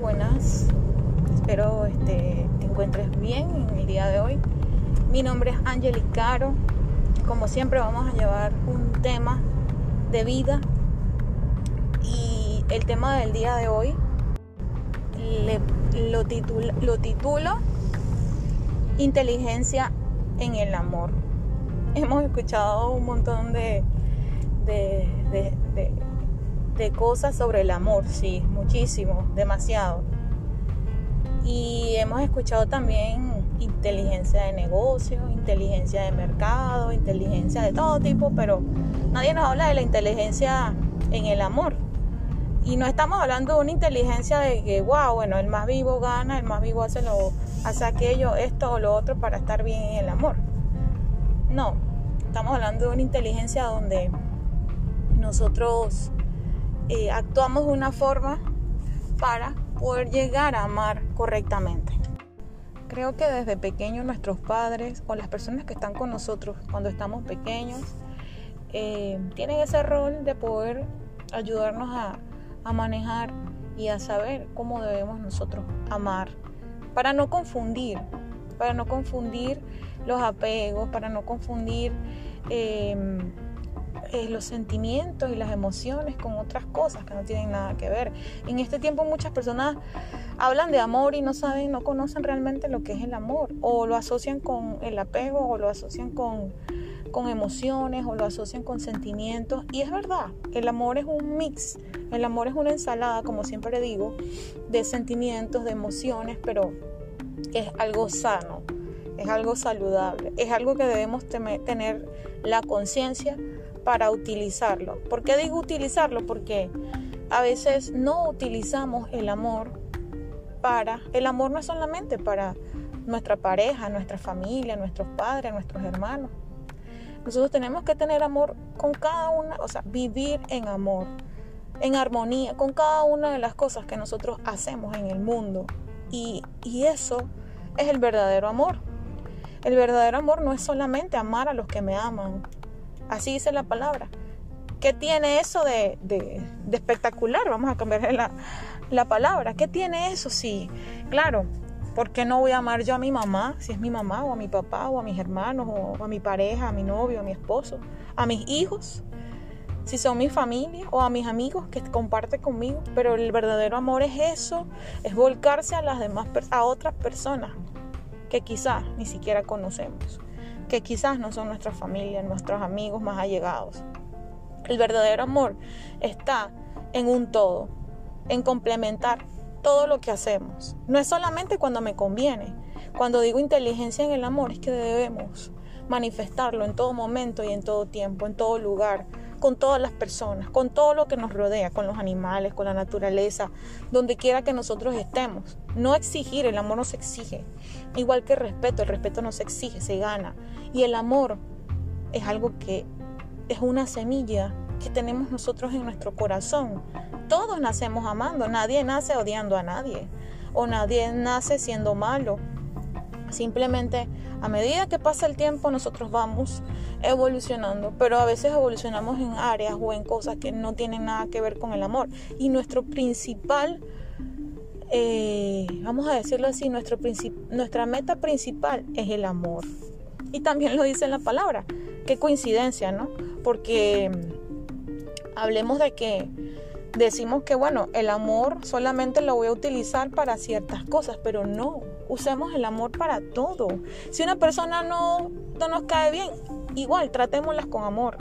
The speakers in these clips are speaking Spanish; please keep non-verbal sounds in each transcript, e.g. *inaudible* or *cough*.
buenas. Espero este, te encuentres bien en el día de hoy. Mi nombre es Angeli Caro. Como siempre vamos a llevar un tema de vida y el tema del día de hoy lo, lo titulo Inteligencia en el amor. *laughs* Hemos escuchado un montón de de cosas sobre el amor, sí, muchísimo, demasiado. Y hemos escuchado también inteligencia de negocio, inteligencia de mercado, inteligencia de todo tipo, pero nadie nos habla de la inteligencia en el amor. Y no estamos hablando de una inteligencia de que, wow, bueno, el más vivo gana, el más vivo hace, lo, hace aquello, esto o lo otro para estar bien en el amor. No, estamos hablando de una inteligencia donde nosotros eh, actuamos de una forma para poder llegar a amar correctamente. Creo que desde pequeños nuestros padres o las personas que están con nosotros cuando estamos pequeños eh, tienen ese rol de poder ayudarnos a, manejar y a saber cómo debemos nosotros amar para no confundir, para no confundir los apegos, para no confundir eh, eh, los sentimientos y las emociones con otras cosas que no tienen nada que ver. En este tiempo muchas personas hablan de amor y no saben, no conocen realmente lo que es el amor o lo asocian con el apego o lo asocian con, con emociones o lo asocian con sentimientos. Y es verdad, el amor es un mix, el amor es una ensalada, como siempre digo, de sentimientos, de emociones, pero es algo sano, es algo saludable, es algo que debemos tener la conciencia para utilizarlo. ¿Por qué digo utilizarlo? Porque a veces no utilizamos el amor para, el amor no es solamente para nuestra pareja, nuestra familia, nuestros padres, nuestros hermanos. Nosotros tenemos que tener amor con cada una, o sea, vivir en amor, en armonía con cada una de las cosas que nosotros hacemos en el mundo. Y, y eso es el verdadero amor. El verdadero amor no es solamente amar a los que me aman, Así dice la palabra. ¿Qué tiene eso de, espectacular? Vamos a cambiar la, la, palabra. ¿Qué tiene eso? Sí, claro. ¿Por qué no voy a amar yo a mi mamá, si es mi mamá, o a mi papá, o a mis hermanos, o a mi pareja, a mi novio, a mi esposo, a mis hijos? Si son mi familia o a mis amigos que comparten conmigo. Pero el verdadero amor es eso, es volcarse a las demás, a otras personas que quizás ni siquiera conocemos que quizás no son nuestra familia, nuestros amigos más allegados. El verdadero amor está en un todo, en complementar todo lo que hacemos. No es solamente cuando me conviene. Cuando digo inteligencia en el amor es que debemos manifestarlo en todo momento y en todo tiempo, en todo lugar, con todas las personas, con todo lo que nos rodea, con los animales, con la naturaleza, donde quiera que nosotros estemos. No exigir, el amor no se exige. Igual que el respeto, el respeto no se exige, se gana. Y el amor es algo que es una semilla que tenemos nosotros en nuestro corazón. Todos nacemos amando, nadie nace odiando a nadie o nadie nace siendo malo. Simplemente a medida que pasa el tiempo nosotros vamos evolucionando, pero a veces evolucionamos en áreas o en cosas que no tienen nada que ver con el amor. Y nuestro principal, eh, vamos a decirlo así, nuestro nuestra meta principal es el amor. Y también lo dice en la palabra. Qué coincidencia, ¿no? Porque mm, hablemos de que decimos que, bueno, el amor solamente lo voy a utilizar para ciertas cosas, pero no, usemos el amor para todo. Si una persona no, no nos cae bien, igual, tratémoslas con amor.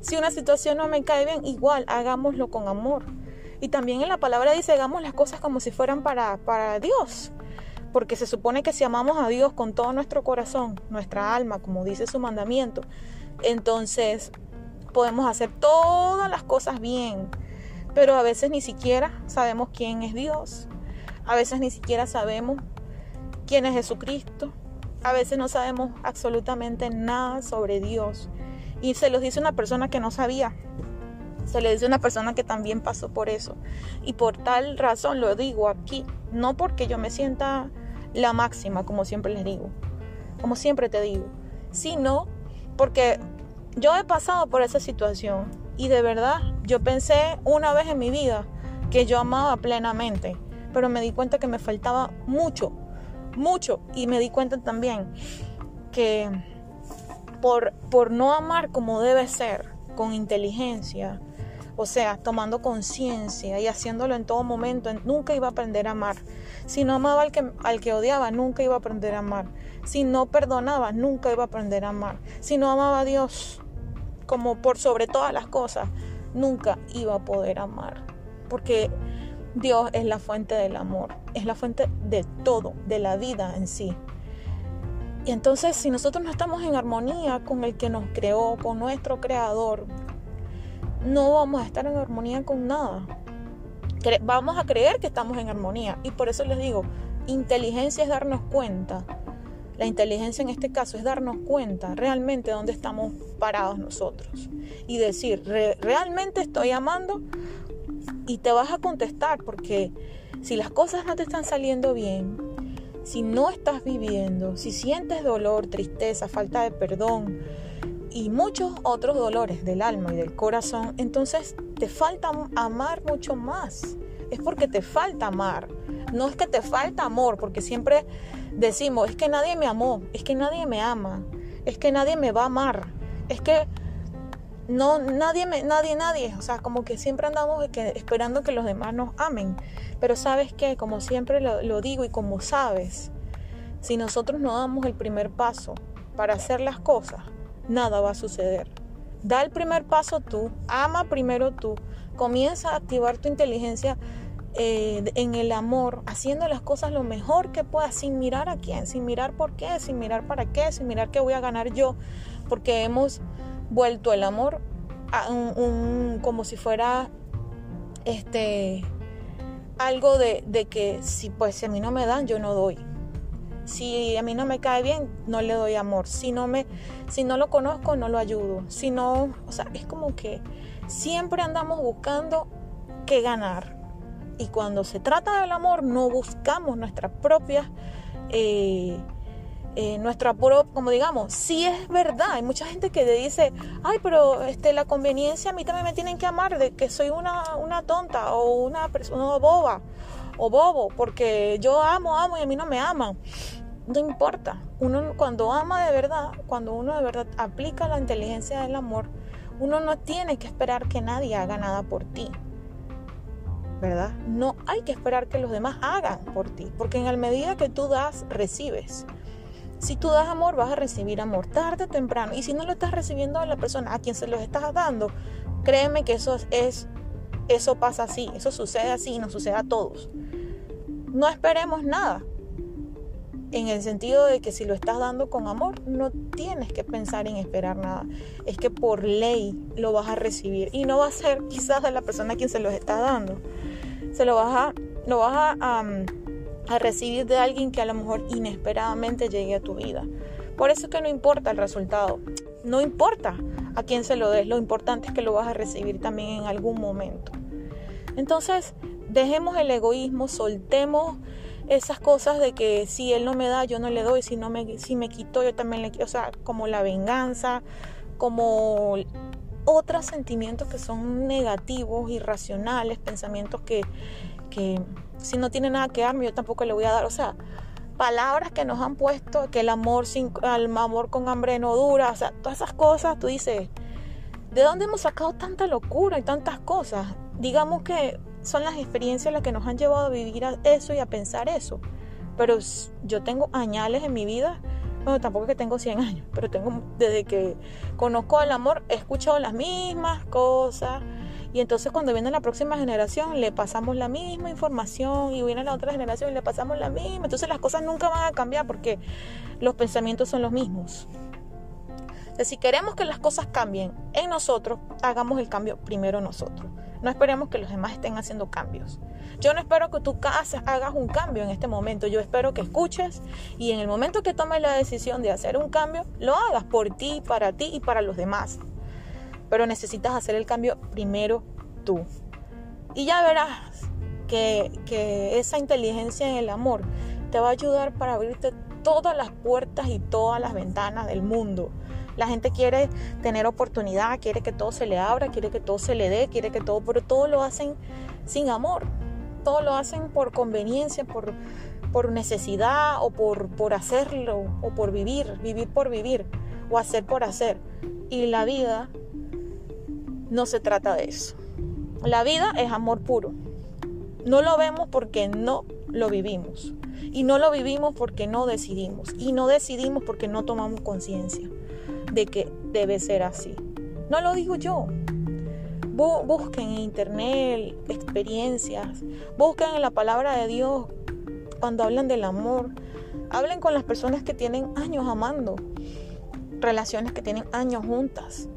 Si una situación no me cae bien, igual, hagámoslo con amor. Y también en la palabra dice, hagamos las cosas como si fueran para, para Dios. Porque se supone que si amamos a Dios con todo nuestro corazón, nuestra alma, como dice su mandamiento, entonces podemos hacer todas las cosas bien pero a veces ni siquiera sabemos quién es Dios. A veces ni siquiera sabemos quién es Jesucristo. A veces no sabemos absolutamente nada sobre Dios. Y se los dice una persona que no sabía. Se le dice una persona que también pasó por eso. Y por tal razón lo digo aquí. No porque yo me sienta la máxima, como siempre les digo. Como siempre te digo. Sino porque yo he pasado por esa situación y de verdad, yo pensé una vez en mi vida que yo amaba plenamente, pero me di cuenta que me faltaba mucho, mucho. Y me di cuenta también que por, por no amar como debe ser, con inteligencia, o sea, tomando conciencia y haciéndolo en todo momento, nunca iba a aprender a amar. Si no amaba al que, al que odiaba, nunca iba a aprender a amar. Si no perdonaba, nunca iba a aprender a amar. Si no amaba a Dios como por sobre todas las cosas, nunca iba a poder amar. Porque Dios es la fuente del amor, es la fuente de todo, de la vida en sí. Y entonces si nosotros no estamos en armonía con el que nos creó, con nuestro creador, no vamos a estar en armonía con nada. Vamos a creer que estamos en armonía. Y por eso les digo, inteligencia es darnos cuenta. La inteligencia en este caso es darnos cuenta realmente dónde estamos parados nosotros. Y decir, ¿realmente estoy amando? Y te vas a contestar porque si las cosas no te están saliendo bien, si no estás viviendo, si sientes dolor, tristeza, falta de perdón, y muchos otros dolores del alma y del corazón, entonces te falta amar mucho más. Es porque te falta amar. No es que te falta amor, porque siempre decimos, es que nadie me amó, es que nadie me ama, es que nadie me va a amar, es que no, nadie, me, nadie, nadie, o sea, como que siempre andamos esperando que los demás nos amen. Pero sabes que, como siempre lo digo y como sabes, si nosotros no damos el primer paso para hacer las cosas, nada va a suceder. Da el primer paso tú, ama primero tú, comienza a activar tu inteligencia eh, en el amor, haciendo las cosas lo mejor que puedas, sin mirar a quién, sin mirar por qué, sin mirar para qué, sin mirar qué voy a ganar yo, porque hemos vuelto el amor a un, como si fuera este algo de, que si pues a mí no me dan, yo no doy. Si a mí no me cae bien, no le doy amor. Si no me, si no lo conozco, no lo ayudo. Si no, o sea, es como que siempre andamos buscando qué ganar. Y cuando se trata del amor, no buscamos nuestra propia, eh, eh, nuestra propia, como digamos, sí es verdad. Hay mucha gente que le dice, ay, pero este, la conveniencia a mí también me tienen que amar de que soy una, una tonta o una persona boba o bobo, porque yo amo, amo y a mí no me aman. No importa. Uno cuando ama de verdad, cuando uno de verdad aplica la inteligencia del amor, uno no tiene que esperar que nadie haga nada por ti. ¿Verdad? No hay que esperar que los demás hagan por ti, porque en la medida que tú das, recibes. Si tú das amor, vas a recibir amor tarde o temprano. Y si no lo estás recibiendo a la persona a quien se lo estás dando, créeme que eso es eso pasa así, eso sucede así nos sucede a todos. No esperemos nada. En el sentido de que si lo estás dando con amor, no tienes que pensar en esperar nada. Es que por ley lo vas a recibir. Y no va a ser quizás de la persona a quien se lo está dando. Se lo vas a, lo vas a, a recibir de alguien que a lo mejor inesperadamente llegue a tu vida. Por eso es que no importa el resultado. No importa a quién se lo des, lo importante es que lo vas a recibir también en algún momento. Entonces, dejemos el egoísmo, soltemos esas cosas de que si él no me da, yo no le doy, si no me si me quito, yo también le quito, o sea, como la venganza, como otros sentimientos que son negativos, irracionales, pensamientos que, que si no tiene nada que darme, yo tampoco le voy a dar, o sea, palabras que nos han puesto, que el amor sin el amor con hambre no dura, o sea, todas esas cosas, tú dices, ¿de dónde hemos sacado tanta locura y tantas cosas? Digamos que son las experiencias las que nos han llevado a vivir eso y a pensar eso. Pero yo tengo añales en mi vida, bueno, tampoco que tengo 100 años, pero tengo desde que conozco el amor, he escuchado las mismas cosas, y entonces cuando viene la próxima generación le pasamos la misma información y viene la otra generación y le pasamos la misma. Entonces las cosas nunca van a cambiar porque los pensamientos son los mismos. Si queremos que las cosas cambien en nosotros, hagamos el cambio primero nosotros. No esperemos que los demás estén haciendo cambios. Yo no espero que tú hagas un cambio en este momento. Yo espero que escuches y en el momento que tomes la decisión de hacer un cambio, lo hagas por ti, para ti y para los demás pero necesitas hacer el cambio primero tú. Y ya verás que, esa inteligencia en el amor te va a ayudar para abrirte todas las puertas y todas las ventanas del mundo. La gente quiere tener oportunidad, quiere que todo se le abra, quiere que todo se le dé, quiere que todo, pero todo lo hacen sin amor. todo lo hacen por conveniencia, por, por necesidad o por, por hacerlo o por vivir, vivir por vivir o hacer por hacer. Y la vida no se trata de eso. La vida es amor puro. No lo vemos porque no lo vivimos. Y no lo vivimos porque no decidimos. Y no decidimos porque no tomamos conciencia de que debe ser así. No lo digo yo. Busquen en internet experiencias. Busquen en la palabra de Dios cuando hablan del amor. Hablen con las personas que tienen años amando. Relaciones que tienen años juntas.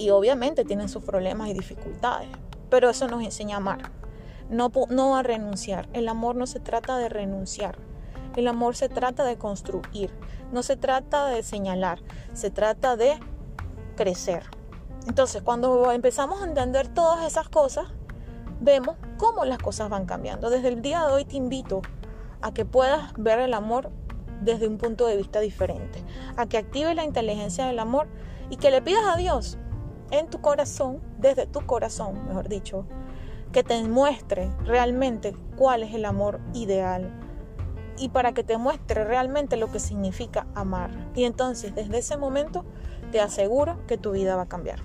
Y obviamente tienen sus problemas y dificultades. Pero eso nos enseña a amar. No, no a renunciar. El amor no se trata de renunciar. El amor se trata de construir. No se trata de señalar. Se trata de crecer. Entonces, cuando empezamos a entender todas esas cosas, vemos cómo las cosas van cambiando. Desde el día de hoy te invito a que puedas ver el amor desde un punto de vista diferente, a que actives la inteligencia del amor y que le pidas a Dios en tu corazón, desde tu corazón, mejor dicho, que te muestre realmente cuál es el amor ideal y para que te muestre realmente lo que significa amar. Y entonces desde ese momento te aseguro que tu vida va a cambiar.